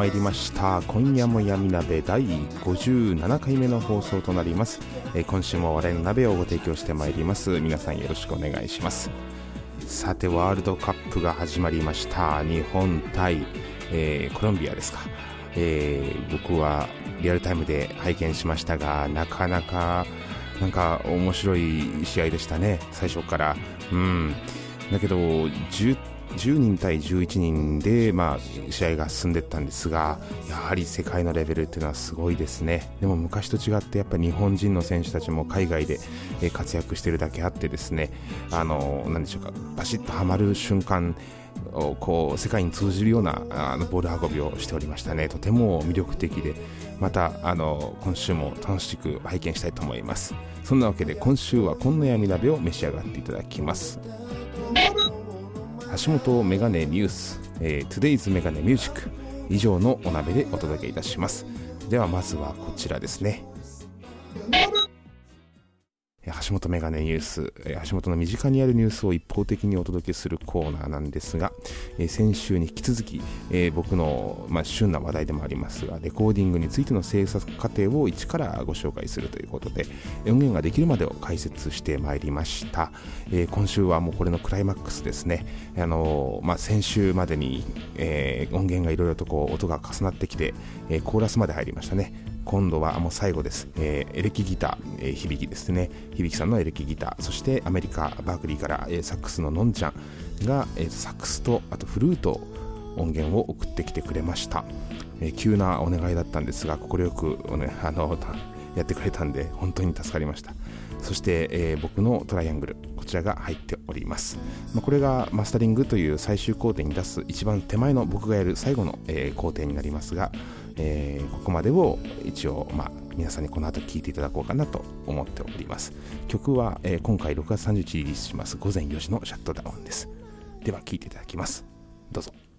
まいりました。今夜も闇鍋第57回目の放送となります、えー今週も我々の鍋をご提供してまいります。皆さんよろしくお願いします。さてワールドカップが始まりました。日本対、えーコロンビアですか、えー僕はリアルタイムで拝見しましたがなかなかなんか面白い試合でしたね。最初から。うん。だけど 10, 10人対11人で、まあ、試合が進んでいったんですがやはり世界のレベルっていうのはすごいですね。でも昔と違ってやっぱ日本人の選手たちも海外で活躍しているだけあってですねあのなんでしょうかバシッとはまる瞬間をこう世界に通じるようなあのボール運びをしておりましたね。とても魅力的でまたあの今週も楽しく拝見したいと思います。そんなわけで今週は今夜闇鍋を召し上がっていただきます。橋本メガネニュース、えー、Today's メガネミュージック以上のお鍋でお届けいたします。ではまずはこちらですね。橋本メガネニュース、橋本の身近にあるニュースを一方的にお届けするコーナーなんですが、え先週に引き続き、え僕の、まあ、旬な話題でもありますが、レコーディングについての制作過程を一からご紹介するということで、音源ができるまでを解説してまいりました。え今週はもうこれのクライマックスですね。あのまあ、先週までに、え音源がいろいろとこう音が重なってきて、えコーラスまで入りましたね。今度はもう最後です、えーエレキギター、えー響きですね。響さんのエレキギター。そしてアメリカバークリーから、えーサックスののんちゃんが、えーサックスとあとフルート音源を送ってきてくれました、えー急なお願いだったんですが快く、ね、あのやってくれたんで本当に助かりました。そして、えー僕のトライアングルこちらが入っております、まあ、これがマスタリングという最終工程に出す一番手前の僕がやる最後の、えー工程になりますが、えーここまでを一応、まあ、皆さんにこの後聴いていただこうかなと思っております。曲は、えー今回6月30日リリースします。午前4時のシャットダウンです。では聴いていただきます。どうぞ。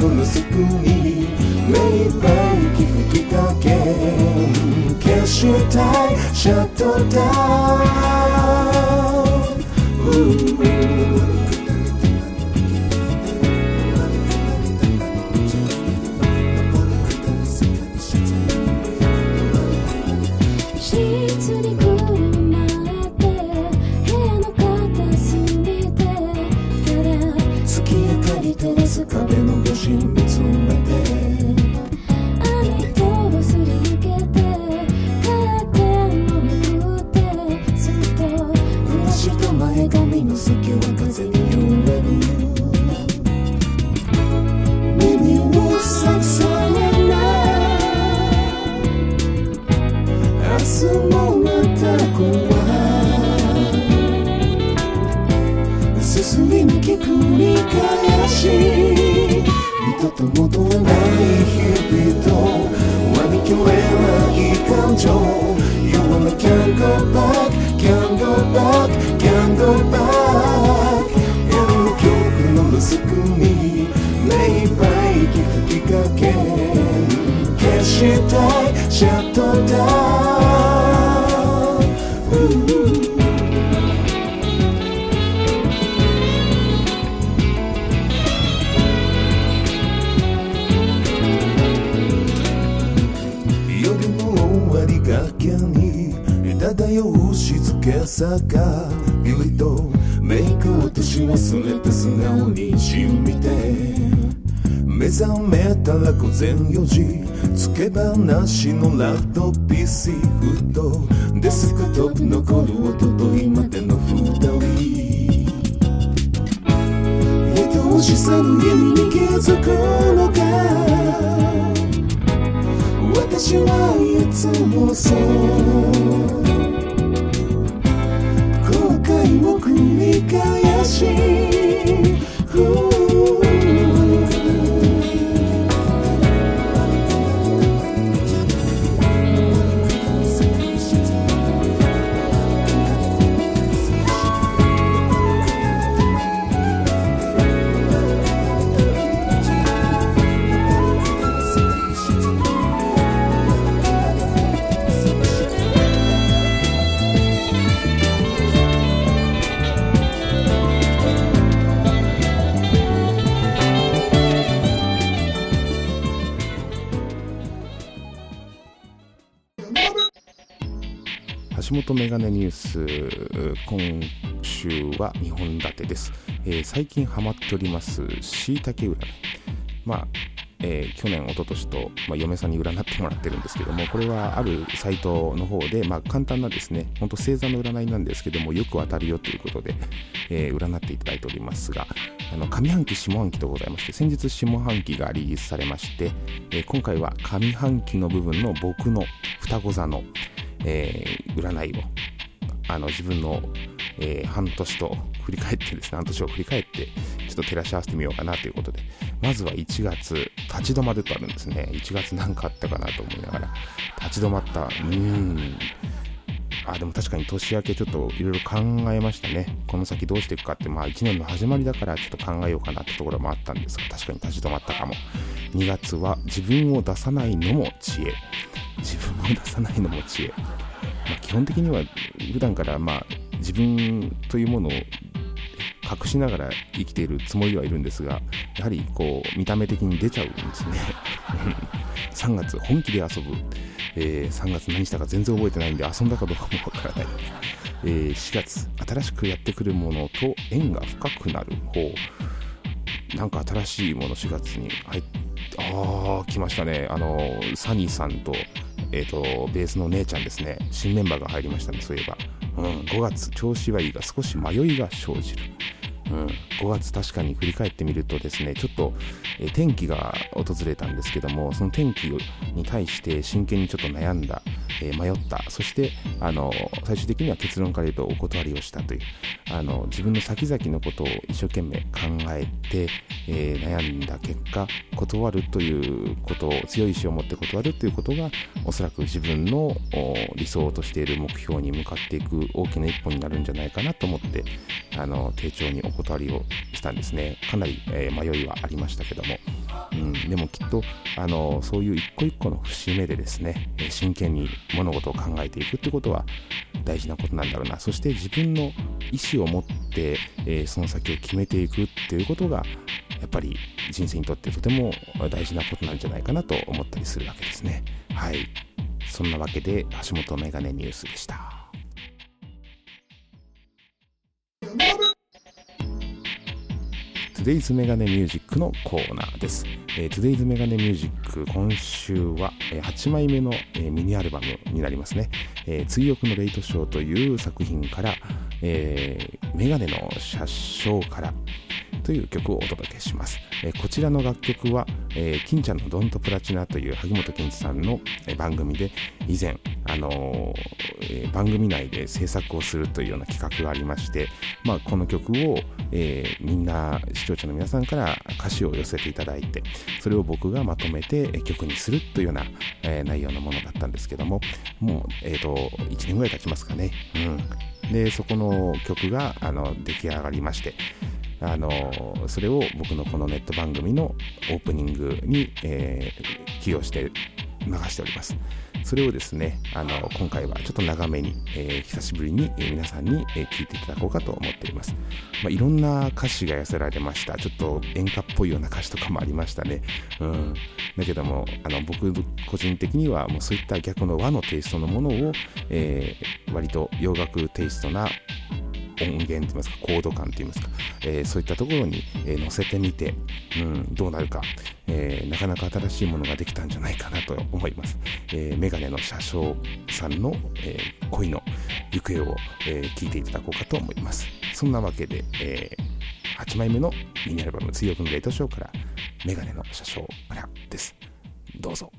記憶の盗に目いっぱい息吹きかけ消したいシャットダウン。静けさがギリとメイク落とし忘れて素直に血を見て目覚めたら午前4時つけ話のラット PC フットデスクトップ残る音と今での二人愛しさの意味に気づくのか私はいつもそう繰り返本メガネニュース今週は2本立てです、えー最近ハマっておりますしいたけ占い。まあえー去年、一昨年と、まあ、嫁さんに占ってもらってるんですけども、これはあるサイトの方で、まあ、簡単なですね、本当星座の占いなんですけども、よく当たるよということで、えー占っていただいておりますが、あの上半期、下半期とございまして、先日、下半期がリリースされまして、え今回は上半期の部分の僕の双子座の、えー占いをあの自分の、えー半年と振り返ってですね、半年を振り返って、ちょっと照らし合わせてみようかなということで、まずは1月、立ち止まるとあるんですね。1月なんかあったかなと思いながら、立ち止まった、うーん。あ、でも確かに年明けちょっといろいろ考えましたね。この先どうしていくかって、まあ1年の始まりだからちょっと考えようかなってところもあったんですが、確かに立ち止まったかも。2月は自分を出さないのも知恵。自分出さないのも知恵。まあ、基本的には普段からまあ自分というものを隠しながら生きているつもりではいるんですがやはりこう見た目的に出ちゃうんですね。3月本気で遊ぶ、えー3月何したか全然覚えてないんで遊んだかどうかもわからない、えー4月新しくやってくるものと縁が深くなる方。なんか新しいもの4月に入ってああ来ましたね。あのサニーさんとえっ、とベースの姉ちゃんですね。新メンバーが入りましたねそういえば、うん、5月調子はいいが少し迷いが生じる。うん、5月確かに振り返ってみるとですねちょっと、え天気が訪れたんですけどもその天気に対して真剣にちょっと悩んだ、えー迷った。そしてあの最終的には結論から言うとお断りをしたという。あの自分の先々のことを一生懸命考えて、えー悩んだ結果断るということを強い意志を持って断るということがおそらく自分の理想としている目標に向かっていく大きな一歩になるんじゃないかなと思ってあの丁重にお断りをしたんですね。かなり、えー迷いはありましたけども、うん、でもきっとあのそういう一個一個の節目でですね真剣に物事を考えていくってことは大事なことなんだろうな。そして自分の意思を持って、えーその先を決めていくっていうことがやっぱり人生にとってとても大事なことなんじゃないかなと思ったりするわけですね。はい。そんなわけで橋本メガネニュースでした。Today's メガネミュージックのコーナーです。えー Today's メガネミュージック今週は、えー8枚目の、えーミニアルバムになりますね。えー追憶のレイトショーという作品から、えーメガネの車掌からという曲をお届けします。えーこちらの楽曲は、えー金ちゃんのドントプラチナという萩本欽一さんの、えー番組で以前、あのえー番組内で制作をするというような企画がありまして、まあ、この曲を、えーみんな視聴者の皆さんから歌詞を寄せていただいてそれを僕がまとめて曲にするというような、えー内容のものだったんですけどももう、えー、と1年ぐらい経ちますかね、うん、でそこの曲があの出来上がりましてあのそれを僕のこのネット番組のオープニングに、えー起用して流しておりますそれをですねあの今回はちょっと長めに、えー久しぶりに、え皆さんに、え聞いていただこうかと思っています、まあ、いろんな歌詞が寄せられました。ちょっと演歌っぽいような歌詞とかもありましたね。うん。だけどもあの僕個人的にはもうそういった逆の和のテイストのものを、えー割と洋楽テイストな音源といいますかコード感といいますか、えーそういったところに、えー乗せてみて、うん、どうなるか、えーなかなか新しいものができたんじゃないかなと思います、えーメガネの車掌さんの、えー恋の行方を、えー聞いていただこうかと思います。そんなわけで、え8枚目のミニアルバム「追憶のレートショー」から「メガネの車掌から」です。どうぞ。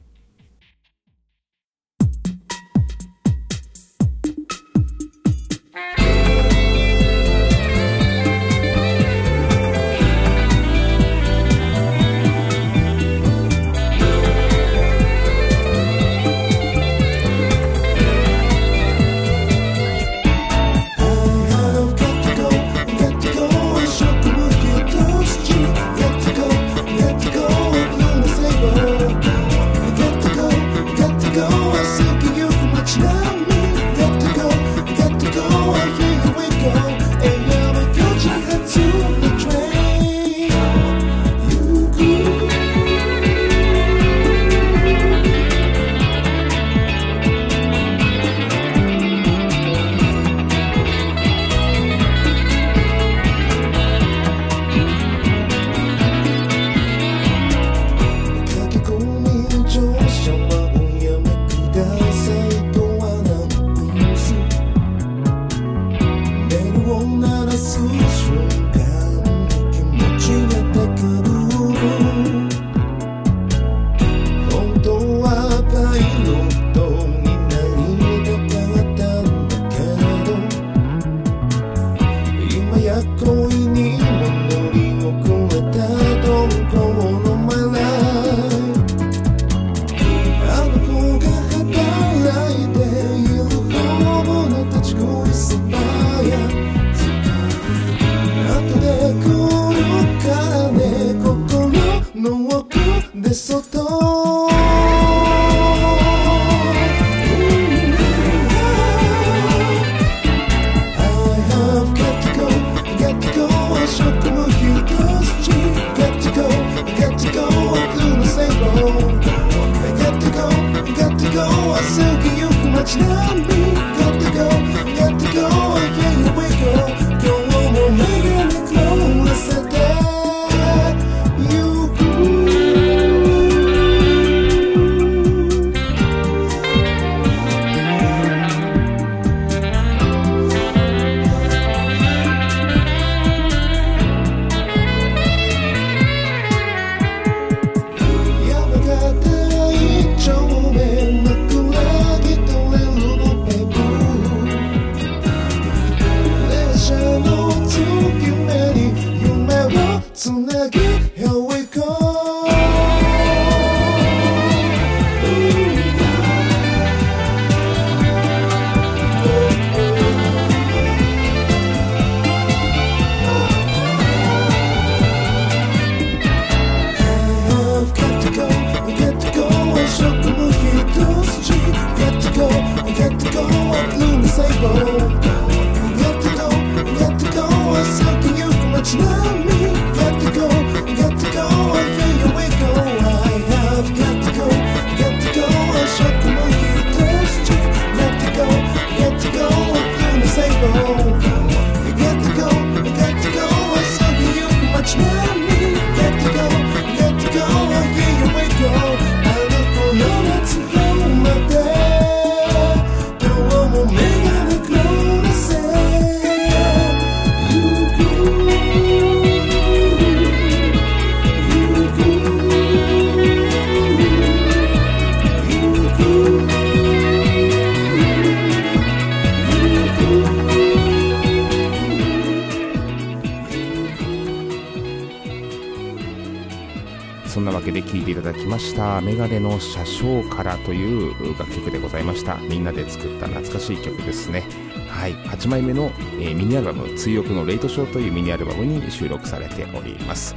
で聴いていただきました「メガネの車掌から」という楽曲でございました。みんなで作った懐かしい曲ですね。はい。8枚目の、えーミニアルバム「追憶のレイトショー」というミニアルバムに収録されております。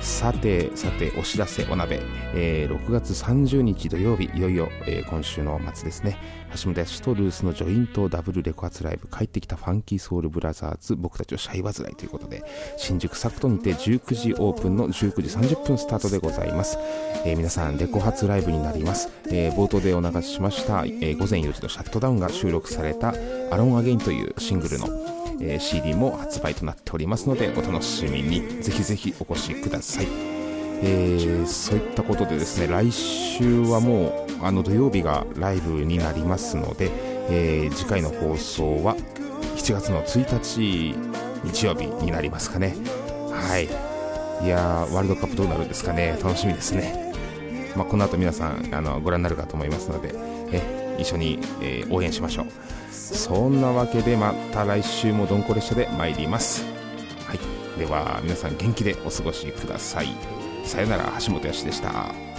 さてさてお知らせお鍋、えー6月30日土曜日いよいよ、えー今週の末ですね。橋本康とルースのジョイントダブルレコ発ライブ。帰ってきたファンキーソウルブラザーズ。僕たちをシャイ煩いということで新宿サクトにて19時オープンの19時30分スタートでございます、えー皆さんレコ発ライブになります、えー冒頭でお流ししました、えー午前4時のシャットダウンが収録されたアロンアゲインというシングルのえー CD も発売となっておりますのでお楽しみに。ぜひぜひお越しください、えーそういったことでですね来週はもうあの土曜日がライブになりますので、えー次回の放送は7月の1日日曜日になりますかね。はい。いやーワールドカップどうなるんですかね。楽しみですね。まあ、この後皆さんあのご覧になるかと思いますのでえ一緒に、え応援しましょう。そんなわけでまた来週もどんこ列車で参ります。はい。では皆さん元気でお過ごしください。さよなら橋本康でした。